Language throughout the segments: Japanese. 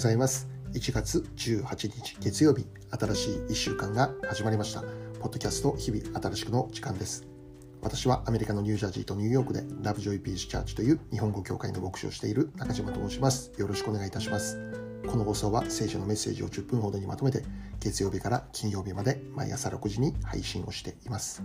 ございます。1月18日月曜日新しい1週間が始まりました。ポッドキャスト日々新しくの時間です。私はアメリカのニュージャージーとニューヨークでラブジョイピースチャーチという日本語協会の牧師をしている中島と申します。よろしくお願いいたします。この放送は聖書のメッセージを10分ほどにまとめて月曜日から金曜日まで毎朝6時に配信をしています。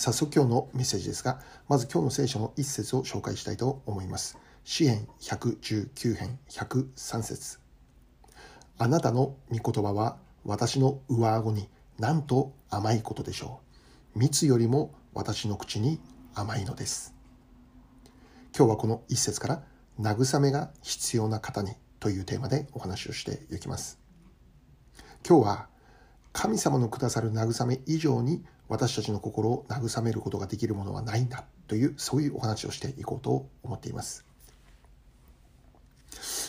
早速今日のメッセージですが、まず今日の聖書の一節を紹介したいと思います。詩編119編103節あなたの御言葉は私の上顎になんと甘いことでしょう。蜜よりも私の口に甘いのです。今日はこの一節から慰めが必要な方にというテーマでお話をしていきます。今日は神様のくださる慰め以上に私たちの心を慰めることができるものはないんだというそういうお話をしていこうと思っています。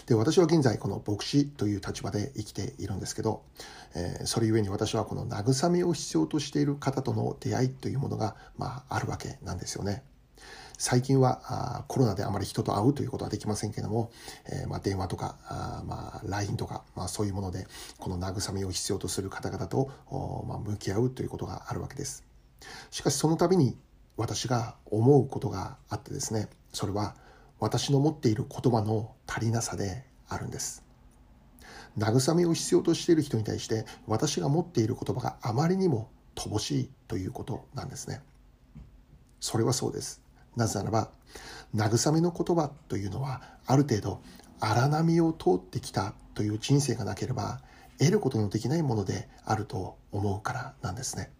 で私は現在この牧師という立場で生きているんですけど、えー、それゆえに私はこの慰めを必要としている方との出会いというものが、まあ、あるわけなんですよね。最近はコロナであまり人と会うということはできませんけども、えー、まあ、電話とかあ、まあ、LINE とか、まあ、そういうものでこの慰めを必要とする方々と、まあ、向き合うということがあるわけです。しかしその度に私が思うことがあってですねそれは私の持っている言葉の足りなさであるんです。慰めを必要としている人に対して私が持っている言葉があまりにも乏しいということなんですね。それはそうです。なぜならば慰めの言葉というのはある程度荒波を通ってきたという人生がなければ得ることのできないものであると思うからなんですね。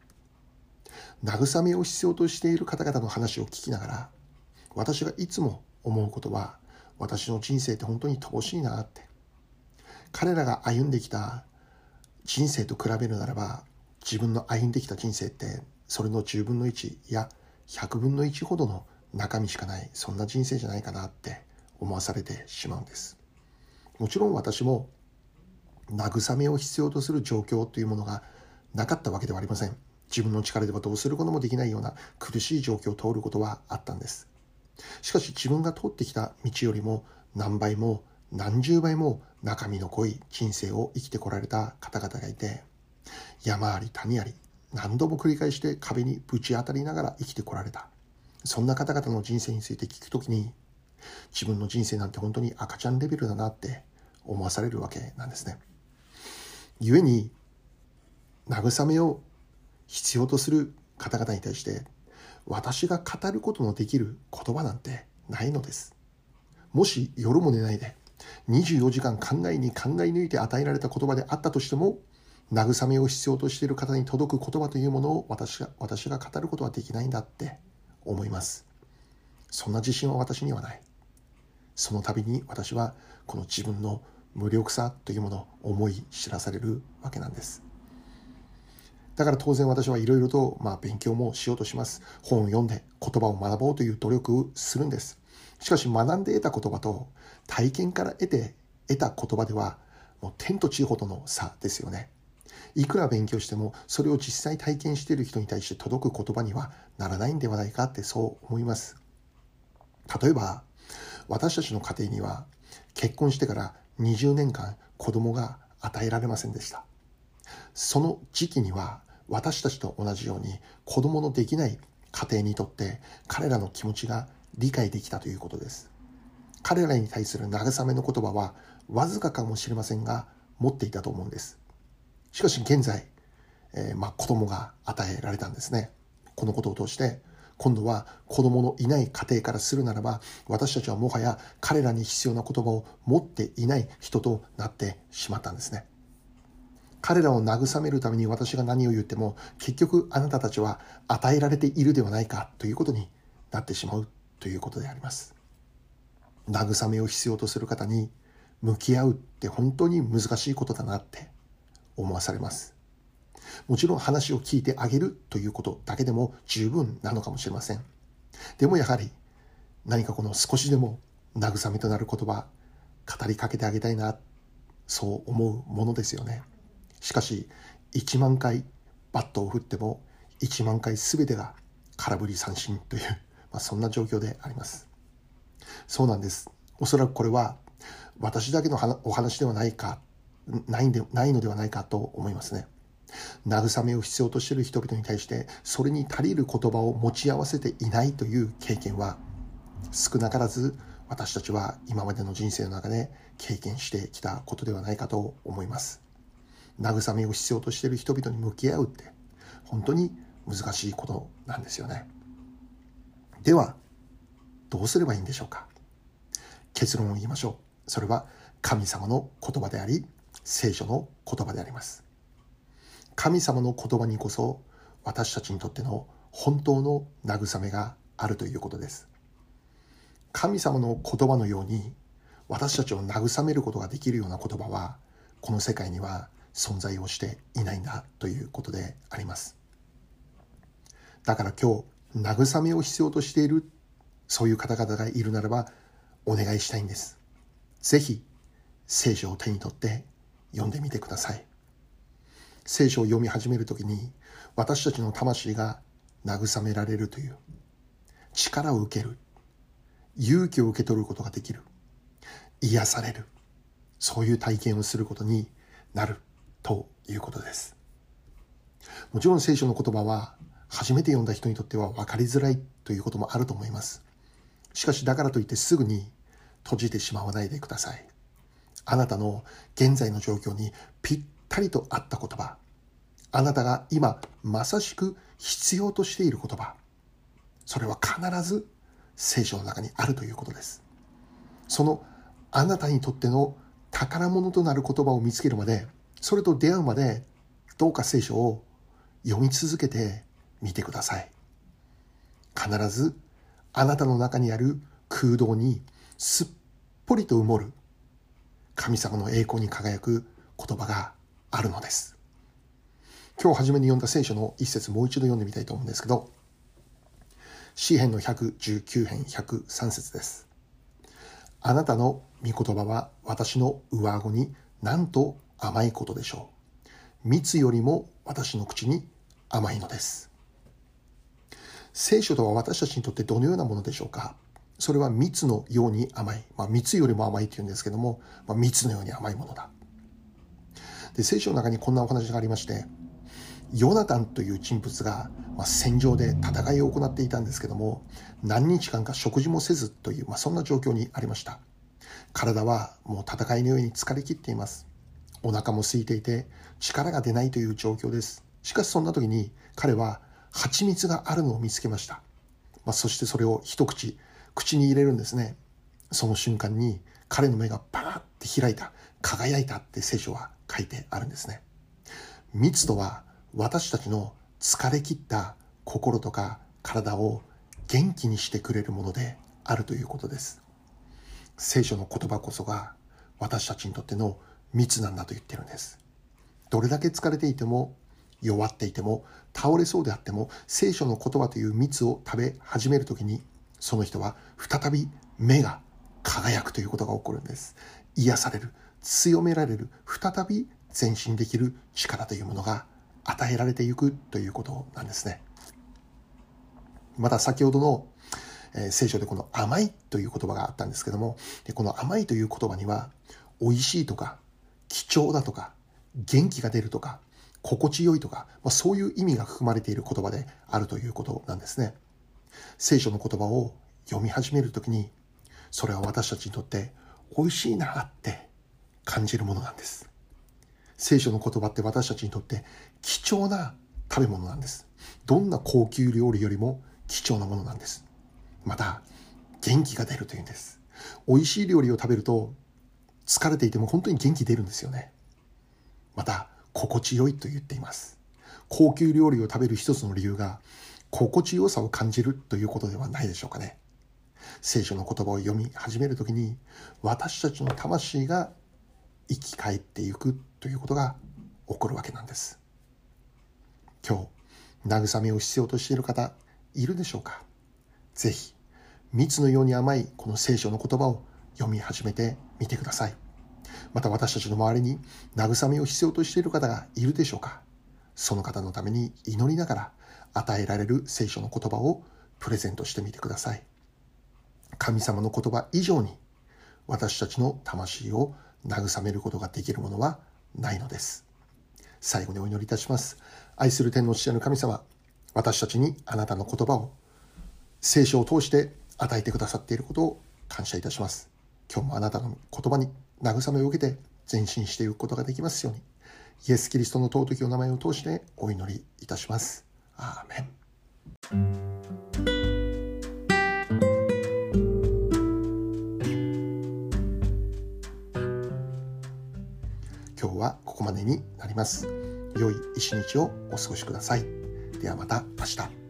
慰めを必要としている方々の話を聞きながら私がいつも思うことは私の人生って本当に乏しいなって。彼らが歩んできた人生と比べるならば自分の歩んできた人生ってそれの10分の1や100分の1ほどの中身しかないそんな人生じゃないかなって思わされてしまうんです。もちろん私も慰めを必要とする状況というものがなかったわけではありません。自分の力ではどうすることもできないような苦しい状況を通ることはあったんです。しかし自分が通ってきた道よりも何倍も何十倍も中身の濃い人生を生きてこられた方々がいて山あり谷あり何度も繰り返して壁にぶち当たりながら生きてこられた。そんな方々の人生について聞くときに自分の人生なんて本当に赤ちゃんレベルだなって思わされるわけなんですね。故に慰めを必要とする方々に対して私が語ることのできる言葉なんてないのです。もし夜も寝ないで24時間考えに考え抜いて与えられた言葉であったとしても慰めを必要としている方に届く言葉というものを私が私が語ることはできないんだって思います。そんな自信は私にはない。その度に私はこの自分の無力さというものを思い知らされるわけなんです。だから当然私はいろいろとまあ勉強もしようとします。本を読んで言葉を学ぼうという努力をするんです。しかし学んで得た言葉と体験から得て得た言葉ではもう天と地ほどの差ですよね。いくら勉強してもそれを実際体験している人に対して届く言葉にはならないんではないかってそう思います。例えば私たちの家庭には結婚してから20年間子供が与えられませんでした。その時期には私たちと同じように子供のできない家庭にとって彼らの気持ちが理解できたということです。彼らに対する慰めの言葉はわずかかもしれませんが持っていたと思うんです。しかし現在、えー、まあ、子供が与えられたんですね。このことを通して今度は子供のいない家庭からするならば私たちはもはや彼らに必要な言葉を持っていない人となってしまったんですね。彼らを慰めるために私が何を言っても結局あなたたちは与えられているではないかということになってしまうということであります。慰めを必要とする方に向き合うって本当に難しいことだなって思わされます。もちろん話を聞いてあげるということだけでも十分なのかもしれません。でもやはり何かこの少しでも慰めとなる言葉語りかけてあげたいなそう思うものですよね。しかし1万回バットを振っても1万回全てが空振り三振という、まあ、そんな状況でありますそうなんです。おそらくこれは私だけのお話ではないか、ないんでないのではないかと思いますね。慰めを必要としている人々に対してそれに足りる言葉を持ち合わせていないという経験は少なからず私たちは今までの人生の中で経験してきたことではないかと思います。慰めを必要としている人々に向き合うって本当に難しいことなんですよね。ではどうすればいいんでしょうか。結論を言いましょう。それは神様の言葉であり聖書の言葉であります。神様の言葉にこそ私たちにとっての本当の慰めがあるということです。神様の言葉のように私たちを慰めることができるような言葉はこの世界には存在をしていないんだということであります。だから今日慰めを必要としているそういう方々がいるならばお願いしたいんです。ぜひ聖書を手に取って読んでみてください。聖書を読み始めるときに私たちの魂が慰められるという力を受ける勇気を受け取ることができる癒されるそういう体験をすることになるということです。もちろん聖書の言葉は初めて読んだ人にとっては分かりづらいということもあると思います。しかしだからといってすぐに閉じてしまわないでください。あなたの現在の状況にぴったりと合った言葉。あなたが今まさしく必要としている言葉。それは必ず聖書の中にあるということです。そのあなたにとっての宝物となる言葉を見つけるまでそれと出会うまでどうか聖書を読み続けてみてください。必ずあなたの中にある空洞にすっぽりと埋もる神様の栄光に輝く言葉があるのです今日初めに読んだ聖書の一節もう一度読んでみたいと思うんですけど詩編の119編103節です。あなたの御言葉は私の上顎になんと甘いことでしょう。蜜よりも私の口に甘いのです。聖書とは私たちにとってどのようなものでしょうかそれは蜜のように甘い。まあ、蜜よりも甘いって言うんですけども、まあ、蜜のように甘いものだ。で、聖書の中にこんなお話がありまして、ヨナタンという人物が、まあ、戦場で戦いを行っていたんですけども何日間か食事もせずという、まあ、そんな状況にありました体はもう戦いのように疲れ切っていますお腹も空いていて力が出ないという状況ですしかしそんな時に彼は蜂蜜があるのを見つけました、まあ、そしてそれを一口口に入れるんですね。その瞬間に彼の目がパーって開いた。輝いたって聖書は書いてあるんですね。蜜とは私たちの疲れ切った心とか体を元気にしてくれるものであるということです。聖書の言葉こそが私たちにとっての蜜なんだと言ってるんです。どれだけ疲れていても弱っていても倒れそうであっても聖書の言葉という蜜を食べ始める時にその人は再び目が輝くということが起こるんです癒される強められる再び前進できる力というものが与えられていくということなんですね。また先ほどの、え、聖書でこの甘いという言葉があったんですけども、でこの甘いという言葉には、美味しいとか、貴重だとか、元気が出るとか、心地よいとか、まあ、そういう意味が含まれている言葉であるということなんですね。聖書の言葉を読み始めるときに、それは私たちにとって美味しいなって感じるものなんです。聖書の言葉って私たちにとって貴重な食べ物なんです。どんな高級料理よりも貴重なものなんです。また、元気が出るというんです。美味しい料理を食べると疲れていても本当に元気出るんですよね。また、心地よいと言っています。高級料理を食べる一つの理由が心地よさを感じるということではないでしょうかね。聖書の言葉を読み始めるときに私たちの魂が生き返っていくということが起こるわけなんです。今日慰めを必要としている方いるでしょうか？ぜひ蜜のように甘いこの聖書の言葉を読み始めてみてください。また私たちの周りに慰めを必要としている方がいるでしょうか？その方のために祈りながら与えられる聖書の言葉をプレゼントしてみてください神様の言葉以上に私たちの魂を慰めることができるものはないのです。最後にお祈りいたします。愛する天の父なる神様、私たちにあなたの言葉を聖書を通して与えてくださっていることを感謝いたします。今日もあなたの言葉に慰めを受けて前進していくことができますように、イエス・キリストの尊きお名前を通してお祈りいたします。アーメン。今日はここまでになります。良い一日をお過ごしください。ではまた明日。